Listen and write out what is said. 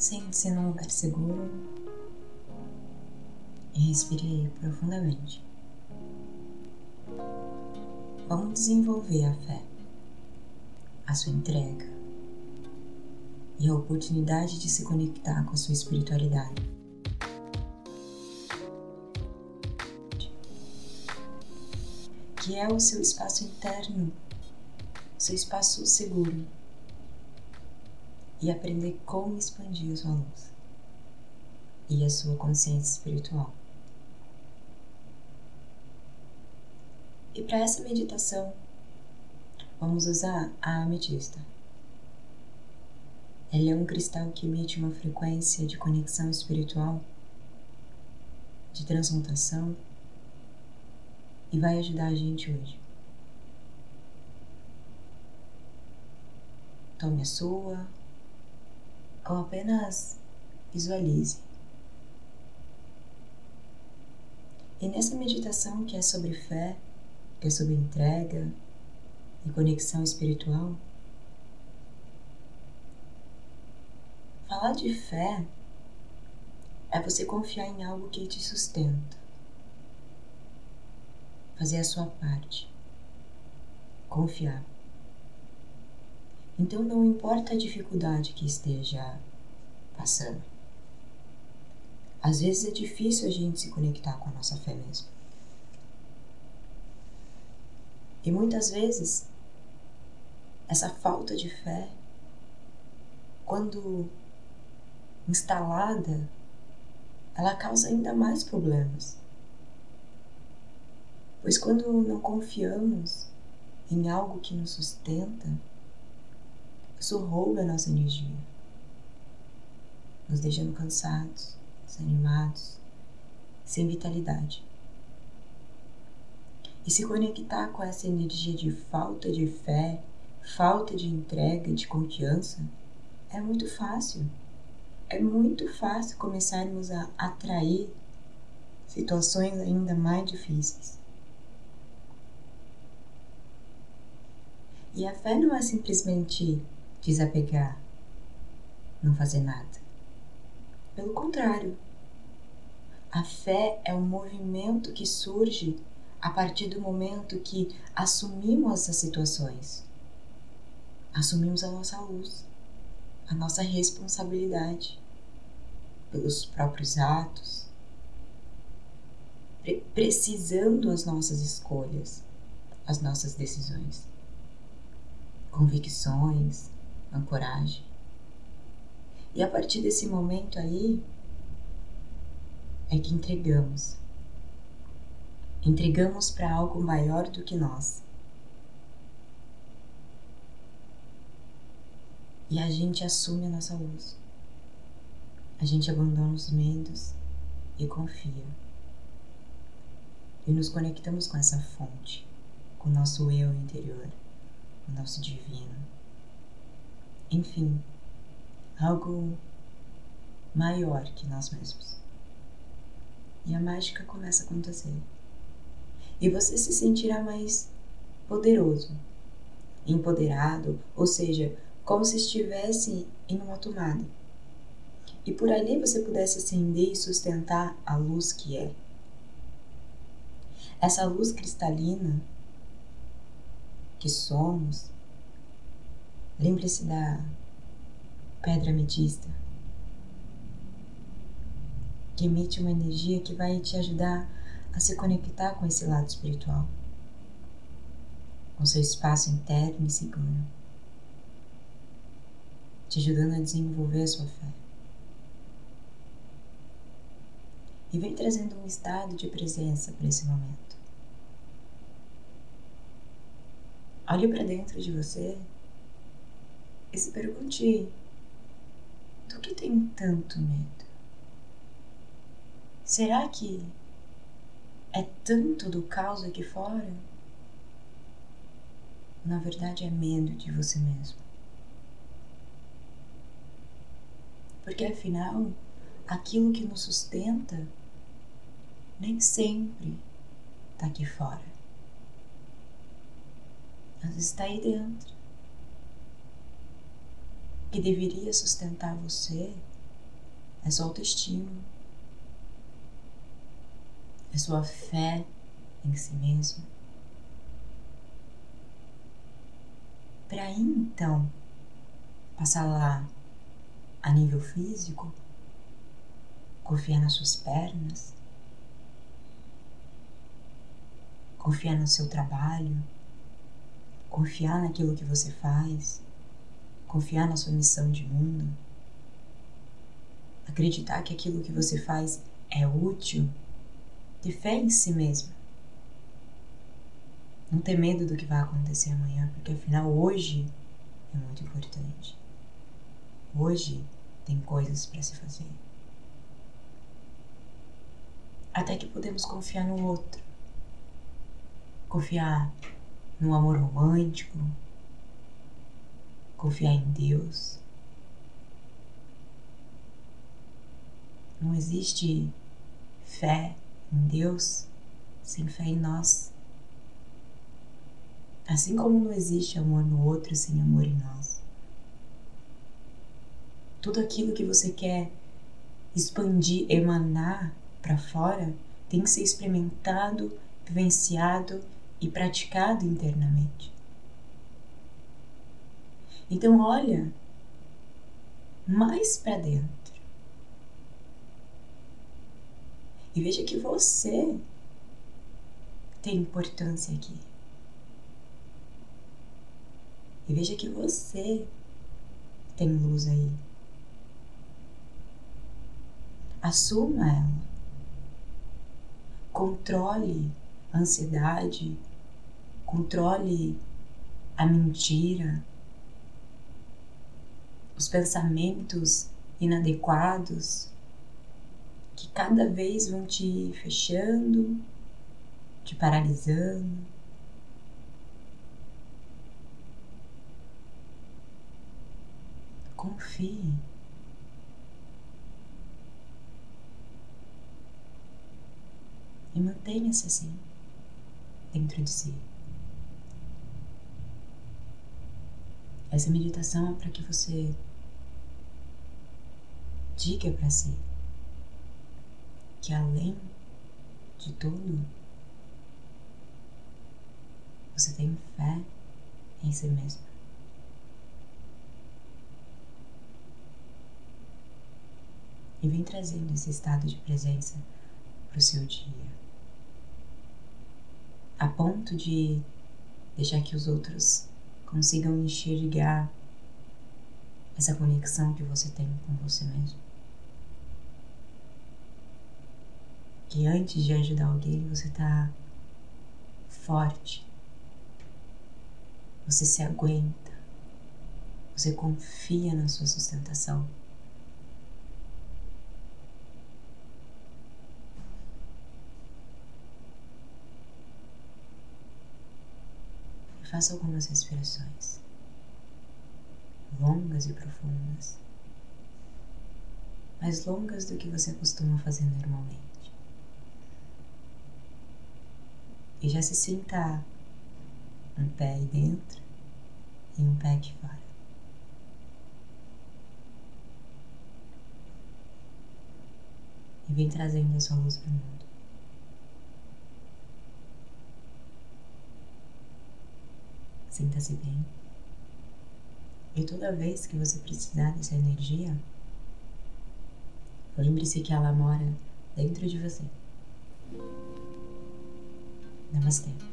Sente-se num lugar seguro e respire profundamente. Vamos desenvolver a fé, a sua entrega e a oportunidade de se conectar com a sua espiritualidade. Que é o seu espaço interno, seu espaço seguro e aprender como expandir a sua luz e a sua consciência espiritual. E para essa meditação, vamos usar a ametista. Ela é um cristal que emite uma frequência de conexão espiritual, de transmutação e vai ajudar a gente hoje. Tome a sua ou apenas visualize. E nessa meditação que é sobre fé, que é sobre entrega e conexão espiritual, falar de fé é você confiar em algo que te sustenta, fazer a sua parte, confiar. Então não importa a dificuldade que esteja passando. Às vezes é difícil a gente se conectar com a nossa fé mesmo. E muitas vezes essa falta de fé, quando instalada, ela causa ainda mais problemas. Pois quando não confiamos em algo que nos sustenta, isso rouba a nossa energia, nos deixando cansados, desanimados, sem vitalidade. E se conectar com essa energia de falta de fé, falta de entrega, de confiança, é muito fácil. É muito fácil começarmos a atrair situações ainda mais difíceis. E a fé não é simplesmente desapegar, não fazer nada. Pelo contrário, a fé é um movimento que surge a partir do momento que assumimos essas situações, assumimos a nossa luz, a nossa responsabilidade pelos próprios atos, precisando as nossas escolhas, as nossas decisões, convicções, ancoragem. E a partir desse momento aí é que entregamos. Entregamos para algo maior do que nós. E a gente assume a nossa luz. A gente abandona os medos e confia. E nos conectamos com essa fonte, com o nosso eu interior, o nosso divino enfim, algo maior que nós mesmos. E a mágica começa a acontecer. E você se sentirá mais poderoso, empoderado, ou seja, como se estivesse em uma tomada. E por ali você pudesse acender e sustentar a luz que é. Essa luz cristalina que somos Lembre-se da pedra ametista, que emite uma energia que vai te ajudar a se conectar com esse lado espiritual, com seu espaço interno e seguro, te ajudando a desenvolver a sua fé. E vem trazendo um estado de presença para esse momento. Olhe para dentro de você e se pergunte: do que tem tanto medo? Será que é tanto do caos aqui fora? Na verdade, é medo de você mesmo. Porque afinal, aquilo que nos sustenta nem sempre está aqui fora. Mas está aí dentro que deveria sustentar você é sua autoestima, é sua fé em si mesmo. Para então passar lá a nível físico, confiar nas suas pernas, confiar no seu trabalho, confiar naquilo que você faz, confiar na sua missão de mundo, acreditar que aquilo que você faz é útil, ter fé em si mesmo. Não ter medo do que vai acontecer amanhã, porque afinal hoje é muito importante. Hoje tem coisas para se fazer. Até que podemos confiar no outro. Confiar no amor romântico. Confiar em Deus. Não existe fé em Deus sem fé em nós. Assim como não existe amor no outro sem amor em nós. Tudo aquilo que você quer expandir, emanar para fora, tem que ser experimentado, vivenciado e praticado internamente. Então, olha mais para dentro e veja que você tem importância aqui. E veja que você tem luz aí. Assuma ela. Controle a ansiedade, controle a mentira, os pensamentos inadequados que cada vez vão te fechando, te paralisando. Confie. E mantenha-se assim, dentro de si. Essa meditação é para que você diga para si que além de tudo, você tem fé em si mesmo. e vem trazendo esse estado de presença para o seu dia, a ponto de deixar que os outros consigam enxergar essa conexão que você tem com você mesmo. Que antes de ajudar alguém você está forte, você se aguenta, você confia na sua sustentação. Faça algumas respirações longas e profundas, mais longas do que você costuma fazer normalmente. E já se sinta um pé aí dentro e um pé aqui fora. E vem trazendo a sua luz para o mundo. Sinta-se bem. E toda vez que você precisar dessa energia, lembre-se que ela mora dentro de você. नमस्ते।